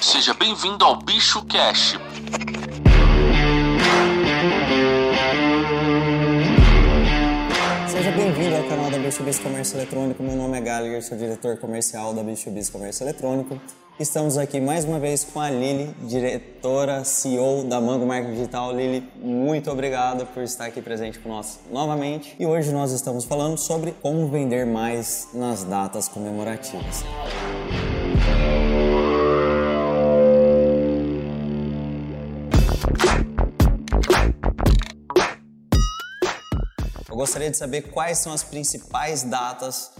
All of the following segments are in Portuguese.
Seja bem-vindo ao Bicho Cash. Seja bem-vindo ao canal da Bicho Biz Comércio Eletrônico. Meu nome é Gallagher, sou diretor comercial da Bicho Biz Comércio Eletrônico. Estamos aqui mais uma vez com a Lili, diretora CEO da Mango Marketing Digital. Lili, muito obrigado por estar aqui presente conosco novamente. E hoje nós estamos falando sobre como vender mais nas datas comemorativas. Eu gostaria de saber quais são as principais datas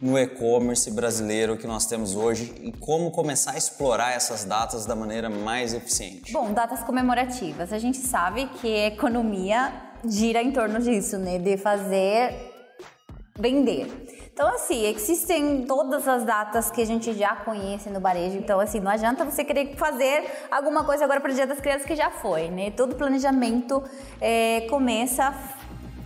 no e-commerce brasileiro que nós temos hoje e como começar a explorar essas datas da maneira mais eficiente. Bom, datas comemorativas. A gente sabe que a economia gira em torno disso, né? De fazer vender. Então, assim, existem todas as datas que a gente já conhece no varejo. Então, assim, não adianta você querer fazer alguma coisa agora para o Dia das Crianças que já foi, né? Todo planejamento é, começa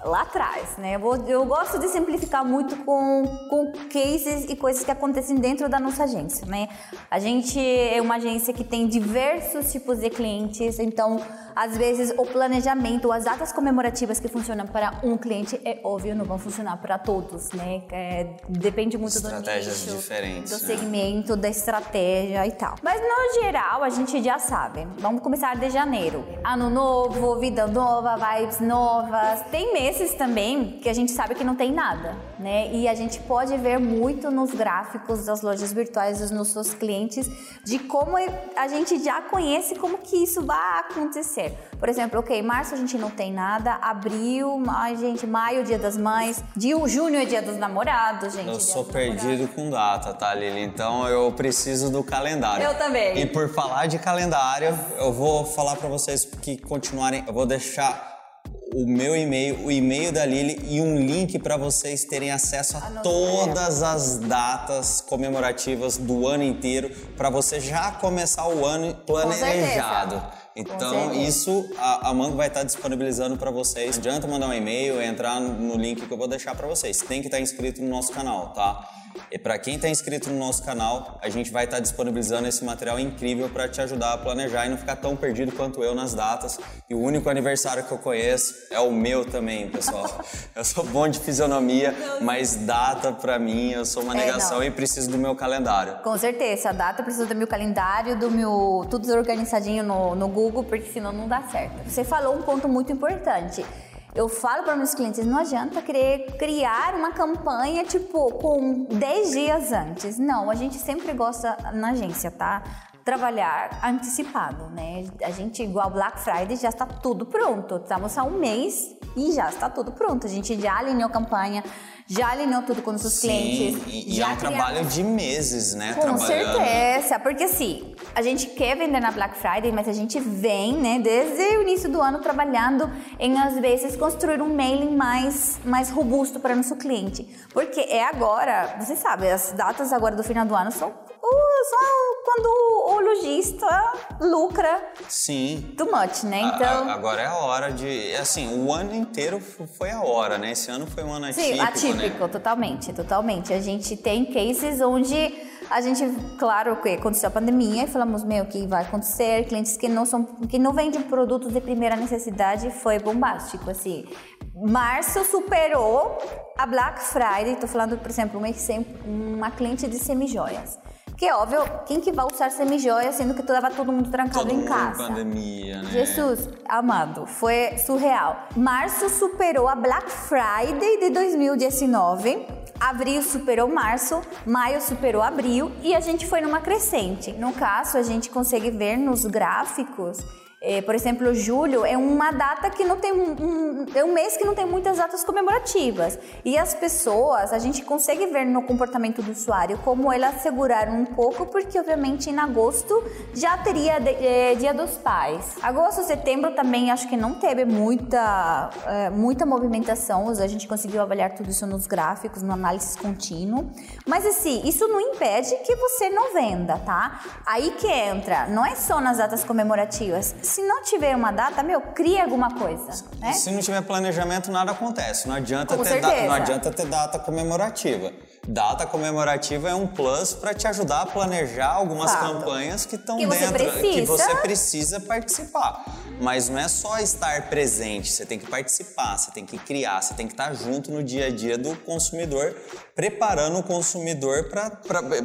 lá atrás, né? Eu, vou, eu, gosto de simplificar muito com, com cases e coisas que acontecem dentro da nossa agência, né? A gente é uma agência que tem diversos tipos de clientes, então às vezes o planejamento, as datas comemorativas que funcionam para um cliente é óbvio não vão funcionar para todos, né? É, depende muito Estratégias do nicho, diferentes, do né? segmento, da estratégia e tal. Mas no geral a gente já sabe. Vamos começar de janeiro. Ano novo, vida nova, vibes novas. Tem meses também que a gente sabe que não tem nada, né? E a gente pode ver muito nos gráficos das lojas virtuais dos nossos clientes de como a gente já conhece como que isso vai acontecer. Por exemplo, ok, março a gente não tem nada, abril, ai, gente, maio, dia das mães, de junho é dia dos namorados, gente. Eu dia sou perdido namorados. com data, tá, Lili? Então eu preciso do calendário. Eu também. E por falar de calendário, eu vou falar para vocês que continuarem, eu vou deixar o meu e-mail, o e-mail da Lili e um link para vocês terem acesso a todas as datas comemorativas do ano inteiro para você já começar o ano planejado. Então, isso a, a Mango vai estar disponibilizando para vocês. Não adianta mandar um e-mail, entrar no link que eu vou deixar para vocês. Tem que estar inscrito no nosso canal, tá? E para quem está inscrito no nosso canal, a gente vai estar disponibilizando esse material incrível para te ajudar a planejar e não ficar tão perdido quanto eu nas datas. E o único aniversário que eu conheço é o meu também, pessoal. eu sou bom de fisionomia, mas data para mim eu sou uma É, negação não. e preciso do meu calendário. Com certeza, a data precisa do meu calendário, do meu tudo organizadinho no, no Google, porque senão não dá certo. Você falou um ponto muito importante. Eu falo para meus clientes, não adianta querer criar uma campanha tipo com 10 dias antes. Não, a gente sempre gosta na agência, tá? Trabalhar antecipado, né? A gente, igual Black Friday, já está tudo pronto. Estamos há um mês e já está tudo pronto. A gente já alinhou a campanha, já alinhou tudo com os clientes. e, e já é um criamos- trabalho de meses, né? com certeza, porque assim, a gente quer vender na Black Friday, mas a gente vem, né, desde o início do ano trabalhando em às vezes construir um mailing mais mais robusto para nosso cliente, porque é agora, você sabe, as datas agora do final do ano são são quando o lojista lucra Sim. too much, né? Então, a- agora é a hora de. Assim, o ano inteiro foi a hora, né? Esse ano foi um ano atípico. Sim, atípico, Né? totalmente, totalmente. A gente tem cases onde a gente, claro que aconteceu a pandemia e falamos, meu, que vai acontecer? Clientes que não são, que não vendem produtos de primeira necessidade foi bombástico, assim. Março superou a Black Friday, tô falando, por exemplo, um exemplo, uma cliente de semijoias. Que é óbvio, quem que vai usar semijoias sendo que estava todo mundo trancado Todo em mundo casa? em pandemia, né? Jesus, amado, foi surreal. Março superou a Black Friday de 2019. Abril superou março, maio superou abril e a gente foi numa crescente. No caso, a gente consegue ver nos gráficos por exemplo, julho é uma data que não tem um, um- é um mês que não tem muitas datas comemorativas e as pessoas a gente consegue ver no comportamento do usuário como elas seguraram um pouco porque obviamente em agosto já teria de- eh, Dia dos Pais. Agosto, setembro também acho que não teve muita eh, muita movimentação. A gente conseguiu avaliar tudo isso nos gráficos, no análise contínuo. Mas assim, isso não impede que você não venda, tá? Aí que entra, não é só nas datas comemorativas. Se não tiver uma data, meu, cria alguma coisa, né? Se não tiver planejamento, nada acontece. Não adianta, Com ter, da- não adianta ter data comemorativa. Data comemorativa é um plus para te ajudar a planejar algumas Fato. campanhas que estão Que dentro, que precisa. você precisa participar. Mas não é só estar presente, você tem que participar, você tem que criar, você tem que estar junto no dia a dia do consumidor, preparando o consumidor para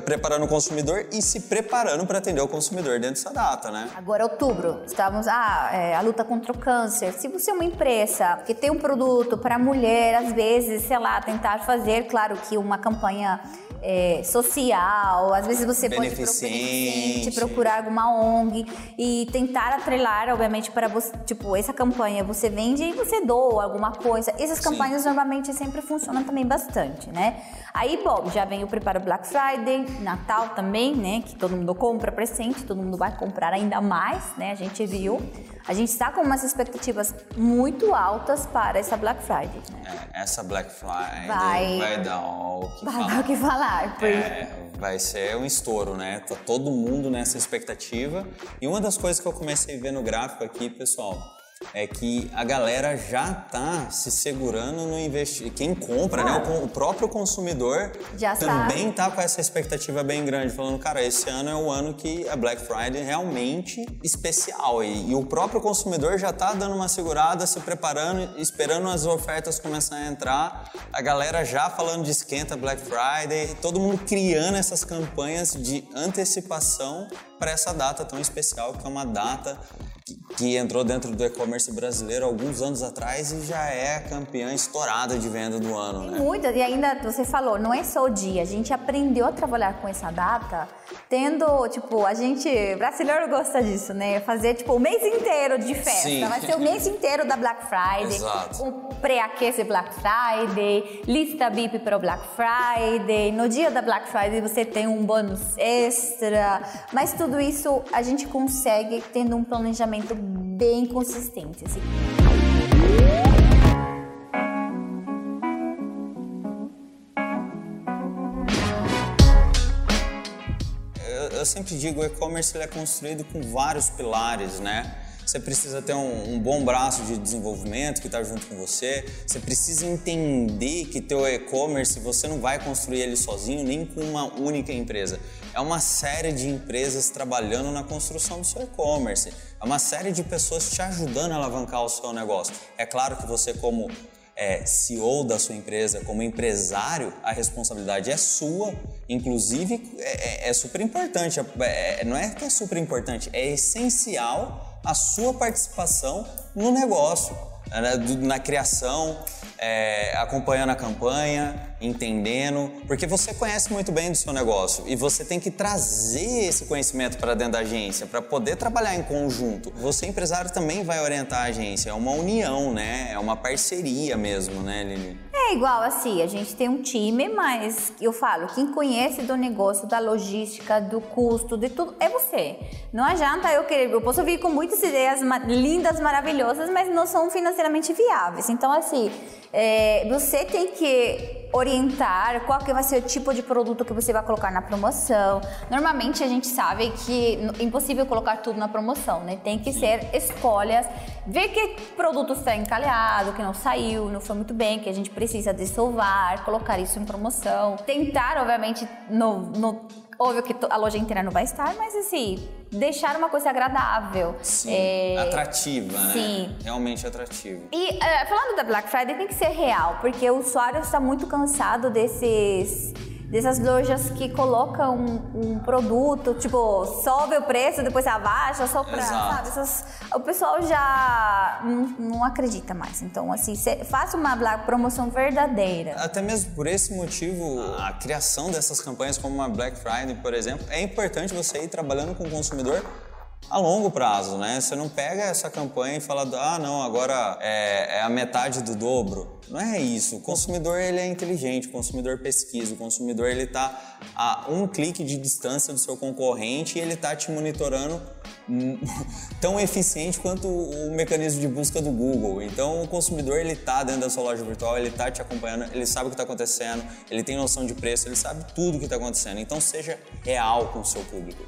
preparando o consumidor e se preparando para atender o consumidor dentro dessa data, né? Agora, outubro, estamos. Ah, é, a luta contra o câncer. Se você é uma empresa que tem um produto para mulher, às vezes, sei lá, tentar fazer, claro que uma campanha. 讨厌 é, social, às vezes você pode pro- Beneficente. procurar alguma ONG e tentar atrelar, obviamente, para você, tipo, essa campanha você vende e você doa alguma coisa. Essas Sim. campanhas normalmente sempre funcionam também bastante, né? Aí, bom, já vem o preparo Black Friday, Natal também, né? Que todo mundo compra presente, todo mundo vai comprar ainda mais, né? A gente viu. A gente está com umas expectativas muito altas para essa Black Friday, né? É, essa Black Friday Vai- vai, dar o que Vai falar. dar o que falar. Porque- É, vai ser um estouro, né? Tá todo mundo nessa expectativa. E uma das coisas que eu comecei a ver no gráfico aqui, pessoal, é que a galera já tá se segurando no investir. Quem compra, né? O, próprio consumidor Já também tá com essa expectativa bem grande, falando, cara, esse ano é o ano que a Black Friday é realmente especial. E, e o próprio consumidor já tá dando uma segurada, se preparando, esperando as ofertas começarem a entrar. A galera já falando de esquenta Black Friday, todo mundo criando essas campanhas de antecipação para essa data tão especial, que é uma data que, entrou dentro do e-commerce brasileiro alguns anos atrás e já é campeã estourada de venda do ano, Tem né? muitas, e ainda você falou, não é só o dia, a gente aprendeu a trabalhar com essa data, tendo, tipo, a gente, brasileiro gosta disso, né? Fazer, tipo, o mês inteiro de festa, Sim. vai ser o mês inteiro da Black Friday, Exato. um pré-aquece Black Friday, lista BIP para o Black Friday, no dia da Black Friday você tem um bônus extra, mas tudo isso a gente consegue tendo um planejamento bem consistente, assim. Eu, eu sempre digo, o e-commerce é construído com vários pilares, né? Você precisa ter um, um bom braço de desenvolvimento que está junto com você. Você precisa entender que teu e-commerce você não vai construir ele sozinho nem com uma única empresa. É uma série de empresas trabalhando na construção do seu e-commerce. É uma série de pessoas te ajudando a alavancar o seu negócio. É claro que você como é, CEO da sua empresa, como empresário, a responsabilidade é sua. Inclusive, é, é- é super importante. É- é- não é que é super importante, é essencial a sua participação no negócio, né, do- na criação, é, acompanhando a campanha, entendendo, porque você conhece muito bem do seu negócio e você tem que trazer esse conhecimento para dentro da agência para poder trabalhar em conjunto. Você empresário também vai orientar a agência, é uma união, né? É uma parceria mesmo, né, Lili? É igual assim, a gente tem um time, mas eu falo, quem conhece do negócio, da logística, do custo, de tudo, é você. Não adianta eu querer, eu posso vir com muitas ideias lindas, maravilhosas, mas não são financeiramente viáveis. Então, assim, é, você tem que orientar qual que vai ser o tipo de produto que você vai colocar na promoção. Normalmente a gente sabe que é impossível colocar tudo na promoção, né? Tem que ser escolhas, ver que produto está encalhado, que não saiu, não foi muito bem, que a gente precisa desovar, colocar isso em promoção. Tentar, obviamente, no, no- óbvio que a loja inteira não vai estar, mas assim, deixar uma coisa agradável. Sim. É, Atrativa, né? sim. Realmente atrativa. e é, falando da Black Friday, tem que ser real, porque o usuário está muito cansado desses dessas lojas que colocam um, um produto, tipo, sobe o preço, depois abaixa, só pra, Exato. sabe? Essas- o pessoal já não, não acredita mais. Então, assim, cê- faça uma Black promoção verdadeira. Até mesmo por esse motivo, a criação dessas campanhas como uma Black Friday, por exemplo, é importante você ir trabalhando com o consumidor a longo prazo, né? Você não pega essa campanha e fala, ah, não, agora é, é a metade do dobro. Não é isso. O consumidor ele é inteligente, o consumidor pesquisa, o consumidor ele está a um clique de distância do seu concorrente e ele está te monitorando tão eficiente quanto o mecanismo de busca do Google. Então o consumidor ele tá dentro da sua loja virtual, ele tá te acompanhando, ele sabe o que está acontecendo, ele tem noção de preço, ele sabe tudo o que está acontecendo. Então seja real com o seu público.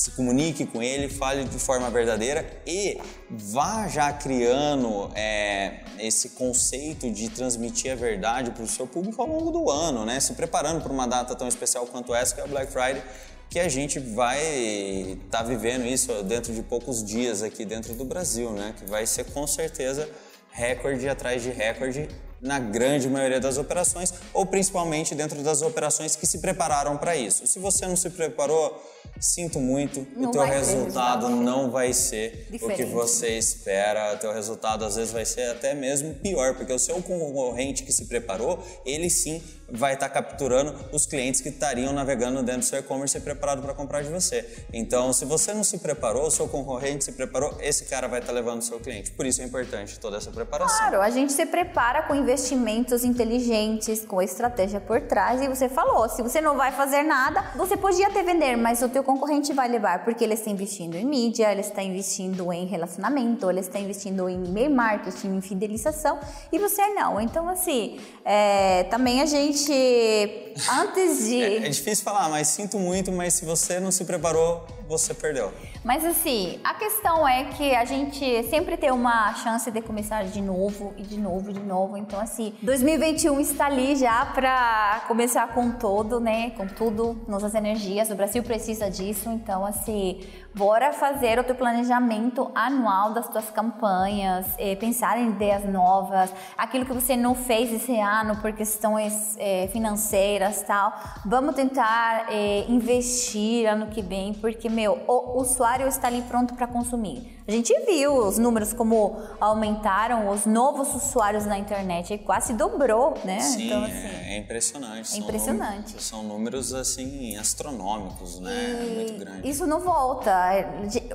Se comunique com ele, fale de forma verdadeira e vá já criando é, esse conceito de transmitir a verdade para o seu público ao longo do ano, né? Se preparando para uma data tão especial quanto essa, que é o Black Friday, que a gente vai estar tá vivendo isso dentro de poucos dias aqui dentro do Brasil, né? Que vai ser com certeza recorde atrás de recorde na grande maioria das operações, ou principalmente dentro das operações que se prepararam para isso. Se você não se preparou, sinto muito, não o teu resultado não vai ser Diferente. o que você espera. O teu resultado às vezes vai ser até mesmo pior, porque o seu concorrente que se preparou, ele sim vai estar tá capturando os clientes que estariam navegando dentro do seu e-commerce e preparado para comprar de você. Então, se você não se preparou, o seu concorrente se preparou, esse cara vai estar tá levando o seu cliente. Por isso é importante toda essa preparação. Claro, a gente se prepara com investimentos inteligentes, com estratégia por trás. E você falou, se você não vai fazer nada, você podia até vender, mas o teu concorrente vai levar, porque ele está investindo em mídia, ele está investindo em relacionamento, ele está investindo em e-mail marketing, em fidelização, e você não. Então, assim, é, também a gente gente, antes de. É, é, difícil falar, mas sinto muito, mas se você não se preparou, você perdeu. Mas assim, a questão é que a gente sempre tem uma chance de começar de novo e de novo e de novo. Então, assim, 2021 está ali já para começar com todo, né? Com tudo, nossas energias. O Brasil precisa disso. Então, assim, bora fazer o teu planejamento anual das tuas campanhas, eh, pensar em ideias novas, aquilo que você não fez esse ano por questões eh, financeiras tal. Vamos tentar eh, investir ano que vem, porque, meu, o usuário está ali pronto para consumir. A gente viu os números como aumentaram os novos usuários na internet, quase dobrou, né? Sim, então, assim, é, é impressionante. É são impressionante. Números, são números assim astronômicos, né? E Muito grande. Isso não volta.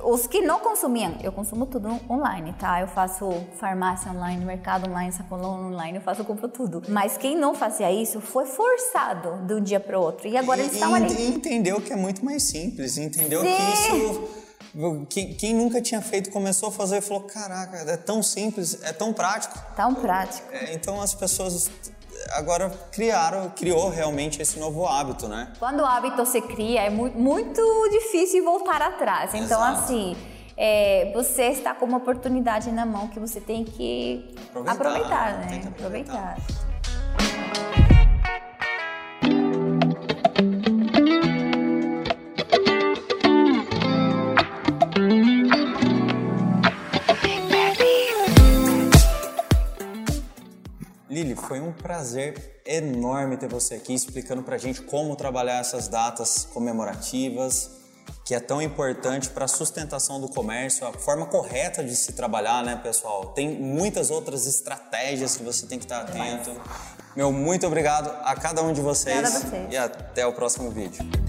Os que não consumiam, eu consumo tudo online, tá? Eu faço farmácia online, mercado online, sacolão online, eu faço compro tudo. Mas quem não fazia isso foi forçado de um dia para outro. E agora e, eles estão ali. Entendeu que é muito mais simples, entendeu Sim. Isso quem, quem, nunca tinha feito começou a fazer e falou: caraca, é tão simples, é tão prático. Tão prático. É, então as pessoas agora criaram, criou realmente esse novo hábito, né? Quando o hábito se cria, é muito, muito difícil voltar atrás. Então, Exato. assim. É, você está com uma oportunidade na mão que você tem que aproveitar, aproveitar né? Que aproveitar. aproveitar. Prazer enorme ter você aqui explicando pra gente como trabalhar essas datas comemorativas, que é tão importante para a sustentação do comércio, a forma correta de se trabalhar, né, pessoal? Tem muitas outras estratégias que você tem que estar atento. Meu, muito obrigado a cada um de vocês. Obrigada a vocês. E até o próximo vídeo.